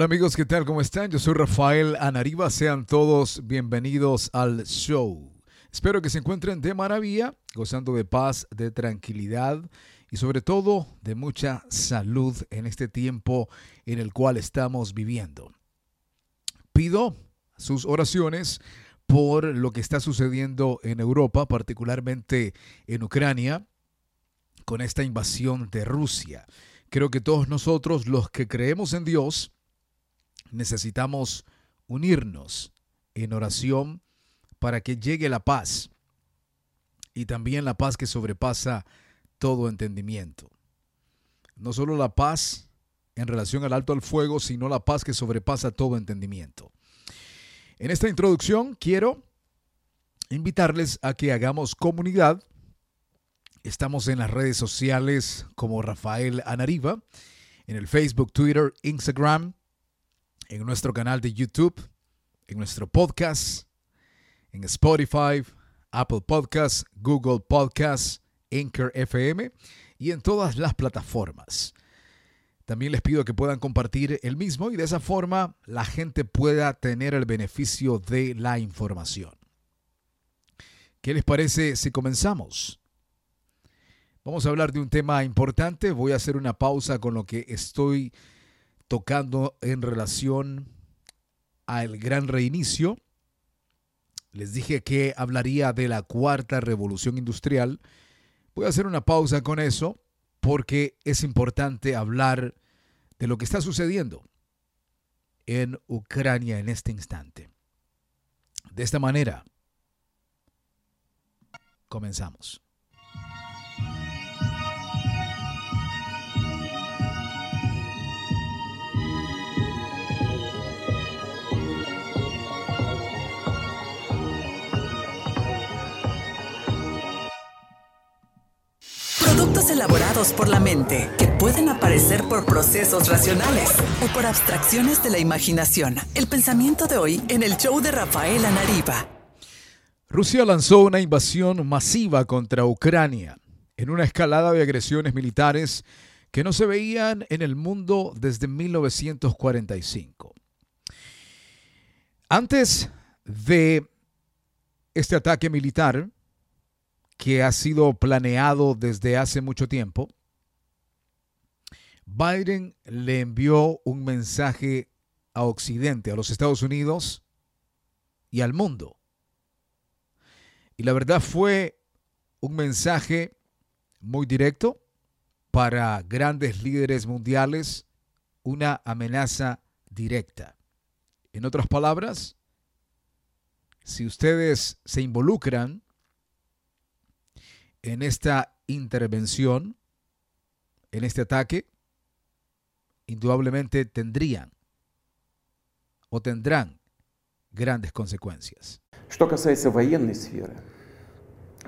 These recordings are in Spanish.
Hola amigos, ¿qué tal? ¿Cómo están? Yo soy Rafael Anariba. Sean todos bienvenidos al show. Espero que se encuentren de maravilla, gozando de paz, de tranquilidad y sobre todo de mucha salud en este tiempo en el cual estamos viviendo. Pido sus oraciones por lo que está sucediendo en Europa, particularmente en Ucrania, con esta invasión de Rusia. Creo que todos nosotros, los que creemos en Dios, necesitamos unirnos en oración para que llegue la paz y también la paz que sobrepasa todo entendimiento. No solo la paz en relación al alto al fuego, sino la paz que sobrepasa todo entendimiento. En esta introducción quiero invitarles a que hagamos comunidad. Estamos en las redes sociales como Rafael Anariva, en el Facebook, Twitter, Instagram, en nuestro canal de YouTube, en nuestro podcast, en Spotify, Apple Podcasts, Google Podcasts, Anchor FM y en todas las plataformas. También les pido que puedan compartir el mismo y de esa forma la gente pueda tener el beneficio de la información. ¿Qué les parece si comenzamos? Vamos a hablar de un tema importante. Voy a hacer una pausa con lo que estoy tocando en relación al gran reinicio. Les dije que hablaría de la cuarta revolución industrial. Voy a hacer una pausa con eso porque es importante hablar de lo que está sucediendo en Ucrania en este instante. De esta manera, comenzamos. Elaborados por la mente que pueden aparecer por procesos racionales o por abstracciones de la imaginación. El pensamiento de hoy en el show de Rafael Anariba. Rusia lanzó una invasión masiva contra Ucrania en una escalada de agresiones militares que no se veían en el mundo desde 1945. Antes de este ataque militar, que ha sido planeado desde hace mucho tiempo, Biden le envió un mensaje a Occidente, a los Estados Unidos y al mundo. Y la verdad fue un mensaje muy directo para grandes líderes mundiales, una amenaza directa. En otras palabras, si ustedes se involucran en esta intervención, en este ataque, indudablemente tendrían o tendrán grandes consecuencias. Что касается военной сферы,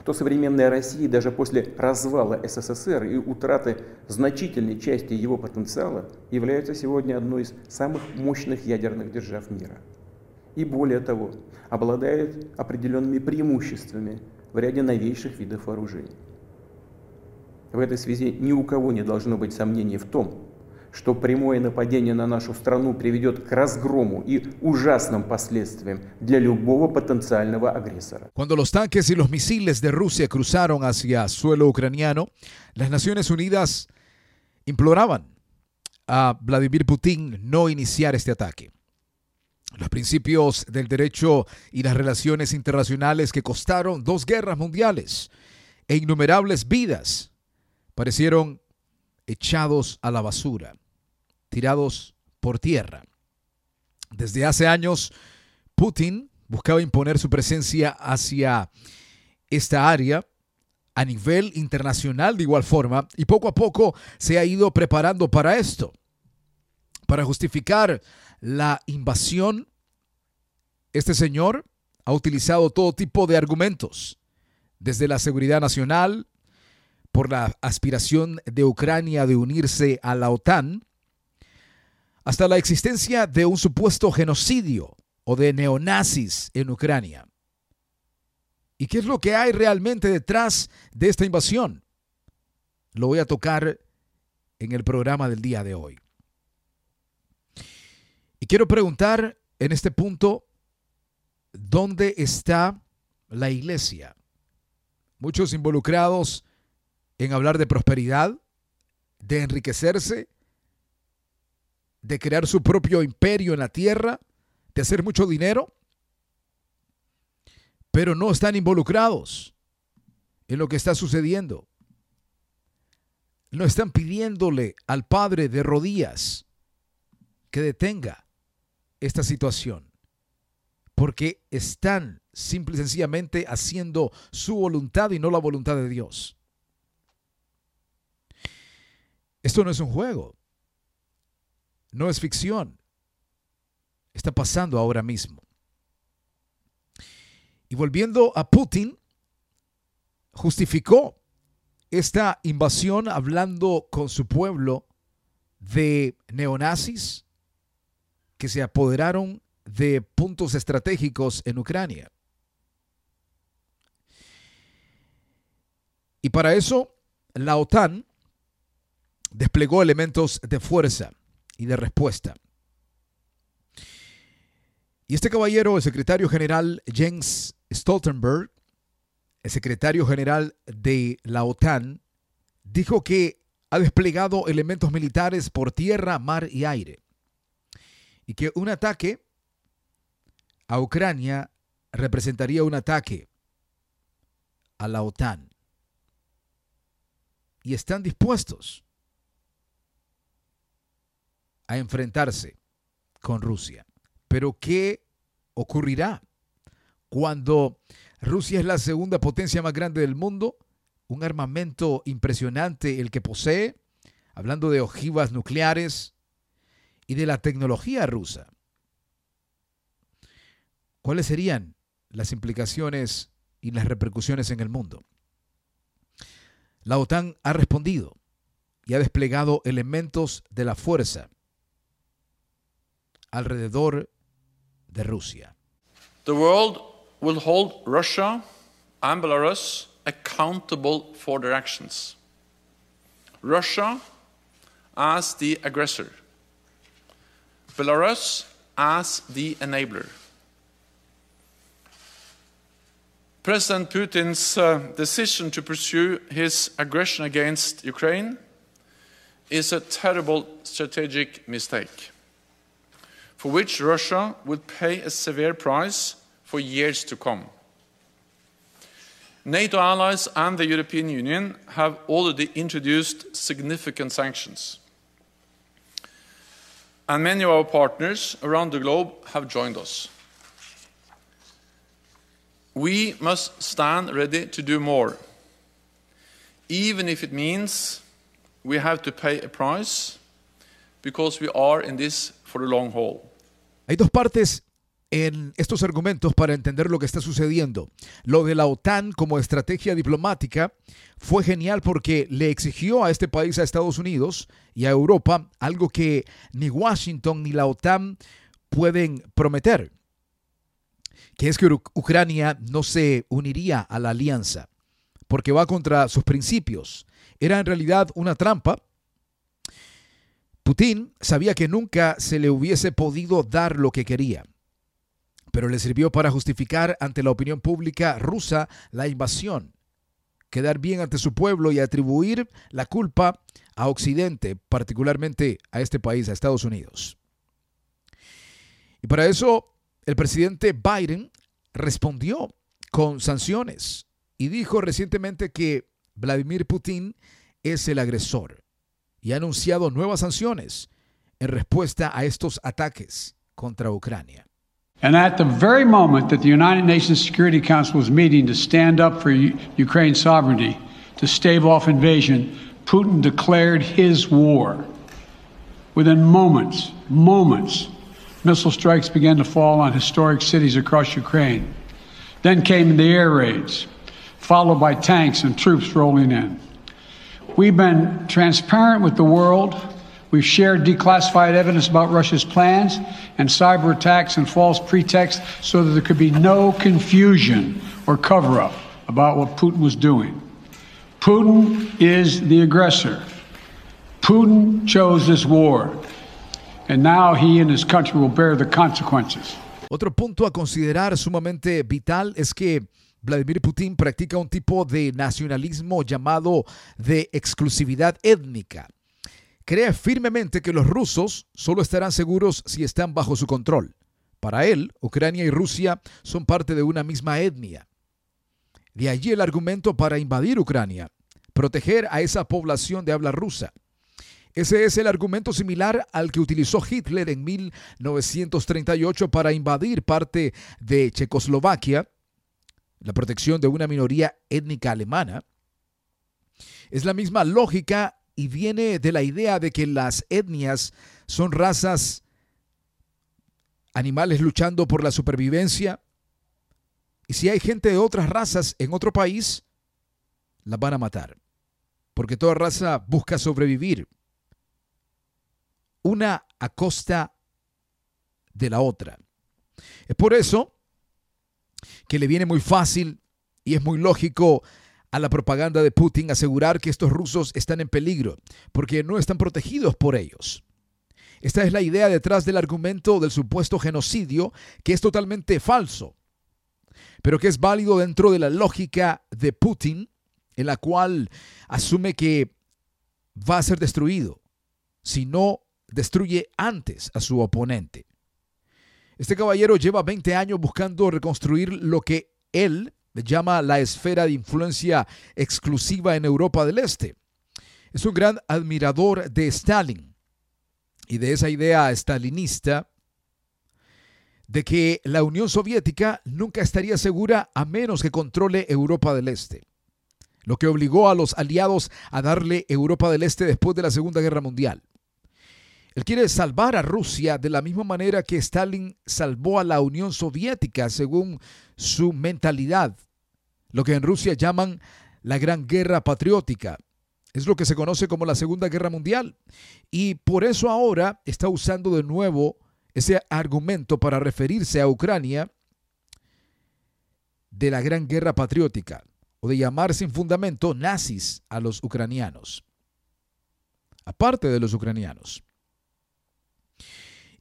то современная Россия даже после развала СССР и утраты значительной части его потенциала является сегодня одной из самых мощных ядерных держав мира. И более того, обладает определенными преимуществами в ряде новейших видов вооружений. В этой связи ни у кого не должно быть сомнений в том, что прямое нападение на нашу страну приведет к разгрому и ужасным последствиям для любого потенциального агрессора. Cuando los tanques y los misiles de Rusia cruzaron hacia suelo ucraniano, las Naciones Unidas imploraban a Vladimir Putin no iniciar este ataque. Los principios del derecho y las relaciones internacionales que costaron dos guerras mundiales e innumerables vidas parecieron echados a la basura, tirados por tierra. Desde hace años, Putin buscaba imponer su presencia hacia esta área a nivel internacional de igual forma y poco a poco se ha ido preparando para esto, para justificar la invasión, este señor ha utilizado todo tipo de argumentos, desde la seguridad nacional, por la aspiración de Ucrania de unirse a la OTAN, hasta la existencia de un supuesto genocidio o de neonazis en Ucrania. ¿Y qué es lo que hay realmente detrás de esta invasión? Lo voy a tocar en el programa del día de hoy. Y quiero preguntar en este punto, ¿dónde está la iglesia? Muchos involucrados en hablar de prosperidad, de enriquecerse, de crear su propio imperio en la tierra, de hacer mucho dinero, pero no están involucrados en lo que está sucediendo. No están pidiéndole al Padre de rodillas que detenga esta situación, porque están simple y sencillamente haciendo su voluntad y no la voluntad de Dios. Esto no es un juego, no es ficción, está pasando ahora mismo. Y volviendo a Putin, justificó esta invasión hablando con su pueblo de neonazis que se apoderaron de puntos estratégicos en Ucrania. Y para eso, la OTAN desplegó elementos de fuerza y de respuesta. Y este caballero, el secretario general Jens Stoltenberg, el secretario general de la OTAN, dijo que ha desplegado elementos militares por tierra, mar y aire. Y que un ataque a Ucrania representaría un ataque a la OTAN. Y están dispuestos a enfrentarse con Rusia. Pero ¿qué ocurrirá cuando Rusia es la segunda potencia más grande del mundo, un armamento impresionante el que posee, hablando de ojivas nucleares y de la tecnología rusa. ¿Cuáles serían las implicaciones y las repercusiones en el mundo? La OTAN ha respondido y ha desplegado elementos de la fuerza alrededor de Rusia. The world will hold Russia and Belarus accountable for their actions. Russia as the aggressor, Belarus as the enabler. President Putin's uh, decision to pursue his aggression against Ukraine is a terrible strategic mistake, for which Russia will pay a severe price for years to come. NATO allies and the European Union have already introduced significant sanctions. And many of our partners around the globe have joined us. We must stand ready to do more, even if it means we have to pay a price because we are in this for the long haul. Hay dos partes en estos argumentos para entender lo que está sucediendo. Lo de la OTAN como estrategia diplomática fue genial porque le exigió a este país, a Estados Unidos y a Europa, algo que ni Washington ni la OTAN pueden prometer, que es que Ucrania no se uniría a la alianza, porque va contra sus principios. Era en realidad una trampa. Putin sabía que nunca se le hubiese podido dar lo que quería pero le sirvió para justificar ante la opinión pública rusa la invasión, quedar bien ante su pueblo y atribuir la culpa a Occidente, particularmente a este país, a Estados Unidos. Y para eso el presidente Biden respondió con sanciones y dijo recientemente que Vladimir Putin es el agresor y ha anunciado nuevas sanciones en respuesta a estos ataques contra Ucrania. And at the very moment that the United Nations Security Council was meeting to stand up for U- Ukraine's sovereignty, to stave off invasion, Putin declared his war. Within moments, moments, missile strikes began to fall on historic cities across Ukraine. Then came the air raids, followed by tanks and troops rolling in. We've been transparent with the world We've shared declassified evidence about Russia's plans and cyber attacks and false pretexts so that there could be no confusion or cover up about what Putin was doing. Putin is the aggressor. Putin chose this war. And now he and his country will bear the consequences. Otro punto a considerar sumamente vital es que Vladimir Putin practica un tipo de nacionalismo llamado de exclusividad étnica. Cree firmemente que los rusos solo estarán seguros si están bajo su control. Para él, Ucrania y Rusia son parte de una misma etnia. De allí el argumento para invadir Ucrania, proteger a esa población de habla rusa. Ese es el argumento similar al que utilizó Hitler en 1938 para invadir parte de Checoslovaquia, la protección de una minoría étnica alemana. Es la misma lógica y viene de la idea de que las etnias son razas animales luchando por la supervivencia. Y si hay gente de otras razas en otro país, las van a matar. Porque toda raza busca sobrevivir. Una a costa de la otra. Es por eso que le viene muy fácil y es muy lógico a la propaganda de Putin asegurar que estos rusos están en peligro, porque no están protegidos por ellos. Esta es la idea detrás del argumento del supuesto genocidio, que es totalmente falso, pero que es válido dentro de la lógica de Putin, en la cual asume que va a ser destruido si no destruye antes a su oponente. Este caballero lleva 20 años buscando reconstruir lo que él llama la esfera de influencia exclusiva en Europa del Este. Es un gran admirador de Stalin y de esa idea stalinista de que la Unión Soviética nunca estaría segura a menos que controle Europa del Este, lo que obligó a los aliados a darle Europa del Este después de la Segunda Guerra Mundial. Él quiere salvar a Rusia de la misma manera que Stalin salvó a la Unión Soviética según su mentalidad, lo que en Rusia llaman la Gran Guerra Patriótica. Es lo que se conoce como la Segunda Guerra Mundial. Y por eso ahora está usando de nuevo ese argumento para referirse a Ucrania de la Gran Guerra Patriótica o de llamar sin fundamento nazis a los ucranianos, aparte de los ucranianos.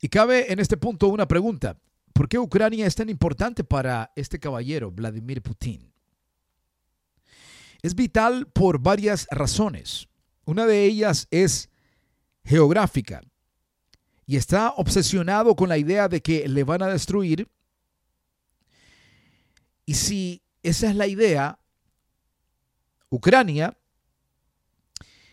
Y cabe en este punto una pregunta. ¿Por qué Ucrania es tan importante para este caballero, Vladimir Putin? Es vital por varias razones. Una de ellas es geográfica y está obsesionado con la idea de que le van a destruir. Y si esa es la idea, Ucrania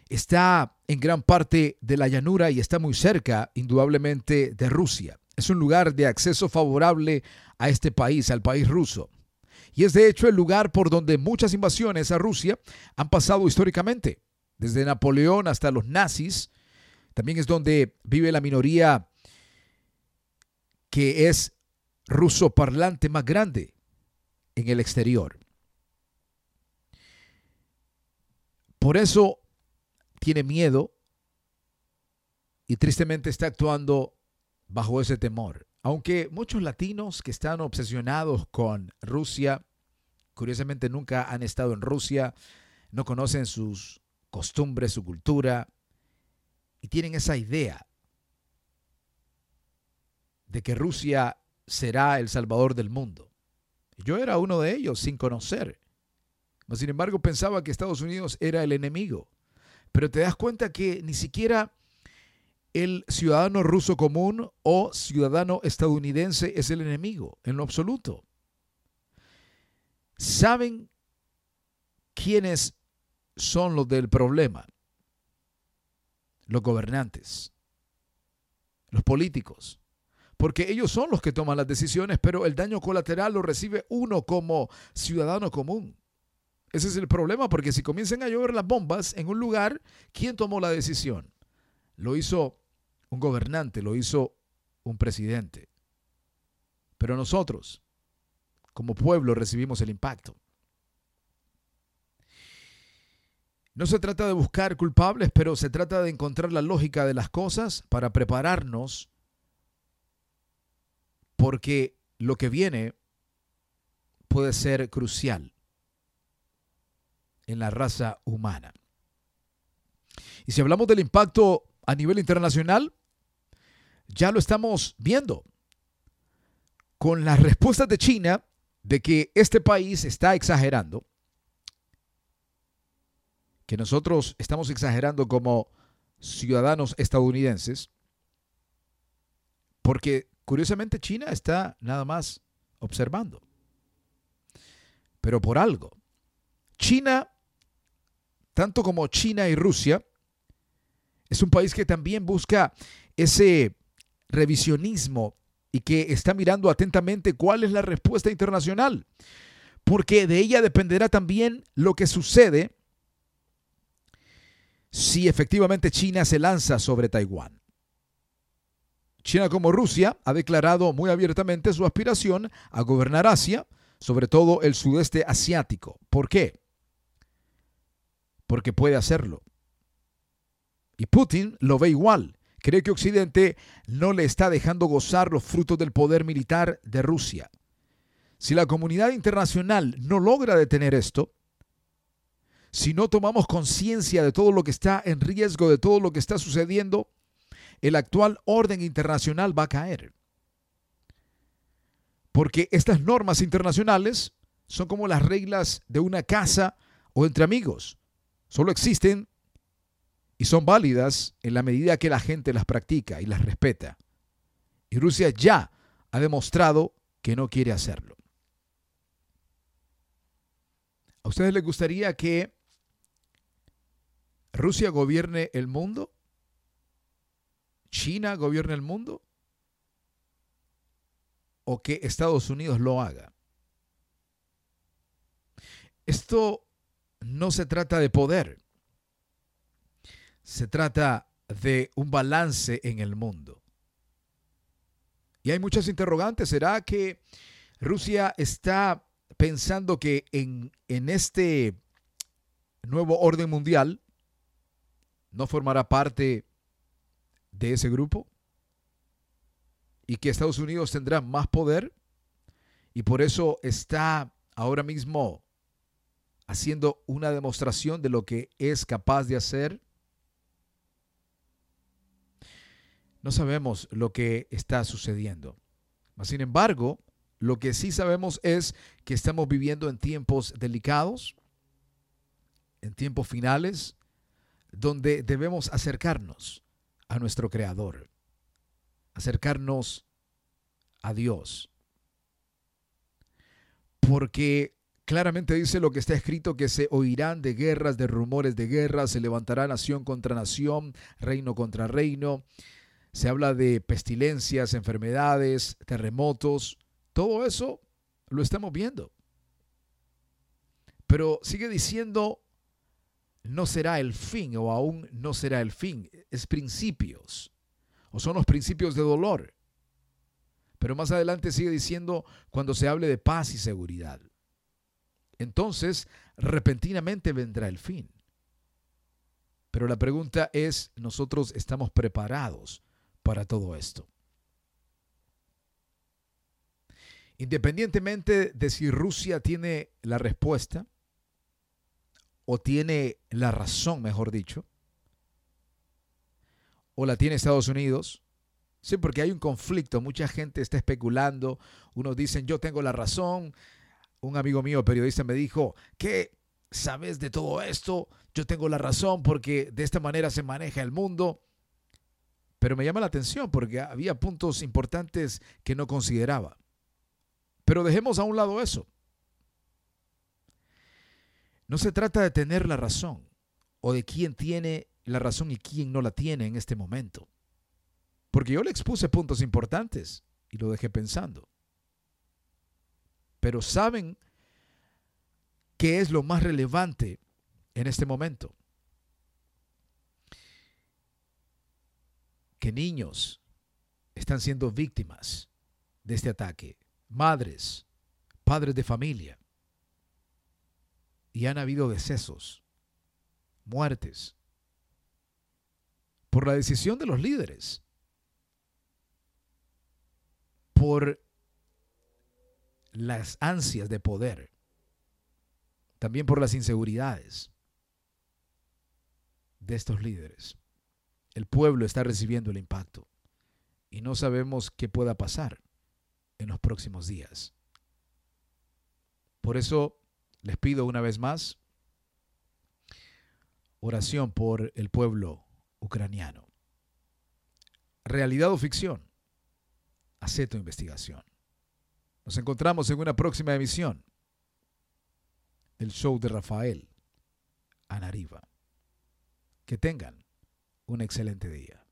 está en gran parte de la llanura y está muy cerca, indudablemente, de Rusia. Es un lugar de acceso favorable a este país, al país ruso. Y es de hecho el lugar por donde muchas invasiones a Rusia han pasado históricamente, desde Napoleón hasta los nazis. También es donde vive la minoría que es ruso parlante más grande en el exterior. Por eso tiene miedo y tristemente está actuando bajo ese temor. Aunque muchos latinos que están obsesionados con Rusia, curiosamente nunca han estado en Rusia, no conocen sus costumbres, su cultura, y tienen esa idea de que Rusia será el salvador del mundo. Yo era uno de ellos sin conocer. Sin embargo, pensaba que Estados Unidos era el enemigo. Pero te das cuenta que ni siquiera el ciudadano ruso común o ciudadano estadounidense es el enemigo, en lo absoluto. Saben quiénes son los del problema. Los gobernantes, los políticos, porque ellos son los que toman las decisiones, pero el daño colateral lo recibe uno como ciudadano común. Ese es el problema, porque si comienzan a llover las bombas en un lugar, ¿quién tomó la decisión? Lo hizo un gobernante, lo hizo un presidente. Pero nosotros, como pueblo, recibimos el impacto. No se trata de buscar culpables, pero se trata de encontrar la lógica de las cosas para prepararnos, porque lo que viene puede ser crucial en la raza humana. Y si hablamos del impacto a nivel internacional, ya lo estamos viendo con las respuestas de China de que este país está exagerando, que nosotros estamos exagerando como ciudadanos estadounidenses, porque curiosamente China está nada más observando. Pero por algo. China, tanto como China y Rusia, es un país que también busca ese revisionismo y que está mirando atentamente cuál es la respuesta internacional, porque de ella dependerá también lo que sucede si efectivamente China se lanza sobre Taiwán. China como Rusia ha declarado muy abiertamente su aspiración a gobernar Asia, sobre todo el sudeste asiático. ¿Por qué? Porque puede hacerlo. Y Putin lo ve igual. Cree que Occidente no le está dejando gozar los frutos del poder militar de Rusia. Si la comunidad internacional no logra detener esto, si no tomamos conciencia de todo lo que está en riesgo, de todo lo que está sucediendo, el actual orden internacional va a caer. Porque estas normas internacionales son como las reglas de una casa o entre amigos. Solo existen y son válidas en la medida que la gente las practica y las respeta. Y Rusia ya ha demostrado que no quiere hacerlo. ¿A ustedes les gustaría que Rusia gobierne el mundo? ¿China gobierne el mundo? ¿O que Estados Unidos lo haga? Esto no se trata de poder. Se trata de un balance en el mundo. Y hay muchas interrogantes. ¿Será que Rusia está pensando que en, en este nuevo orden mundial no formará parte de ese grupo y que Estados Unidos tendrá más poder y por eso está ahora mismo haciendo una demostración de lo que es capaz de hacer. No sabemos lo que está sucediendo. Sin embargo, lo que sí sabemos es que estamos viviendo en tiempos delicados, en tiempos finales, donde debemos acercarnos a nuestro Creador, acercarnos a Dios. Porque claramente dice lo que está escrito, que se oirán de guerras, de rumores de guerras, se levantará nación contra nación, reino contra reino. Se habla de pestilencias, enfermedades, terremotos. Todo eso lo estamos viendo. Pero sigue diciendo no será el fin o aún no será el fin. Es principios o son los principios de dolor. Pero más adelante sigue diciendo cuando se hable de paz y seguridad. Entonces, repentinamente vendrá el fin. Pero la pregunta es, ¿nosotros estamos preparados para todo esto? Independientemente de si Rusia tiene la respuesta, o tiene la razón, mejor dicho, o la tiene Estados Unidos. Sí, porque hay un conflicto, mucha gente está especulando, unos dicen yo tengo la razón, un amigo mío periodista me dijo, ¿qué sabes de todo esto? Yo tengo la razón porque de esta manera se maneja el mundo. Pero me llama la atención porque había puntos importantes que no consideraba. Pero dejemos a un lado eso. No se trata de tener la razón o de quién tiene la razón y quién no la tiene en este momento. Porque yo le expuse puntos importantes y lo dejé pensando. Pero ¿saben qué es lo más relevante en este momento? Que niños están siendo víctimas de este ataque. Madres, padres de familia y han habido decesos, muertes, por la decisión de los líderes, por las ansias de poder, también por las inseguridades de estos líderes. El pueblo está recibiendo el impacto. y no sabemos qué pueda pasar en los próximos días. Por eso les pido una vez más oración por el pueblo ucraniano. ¿Realidad o ficción? Hacé tu investigación. Nos encontramos en una próxima emisión del show de Rafael Anariva. Que tengan un excelente día.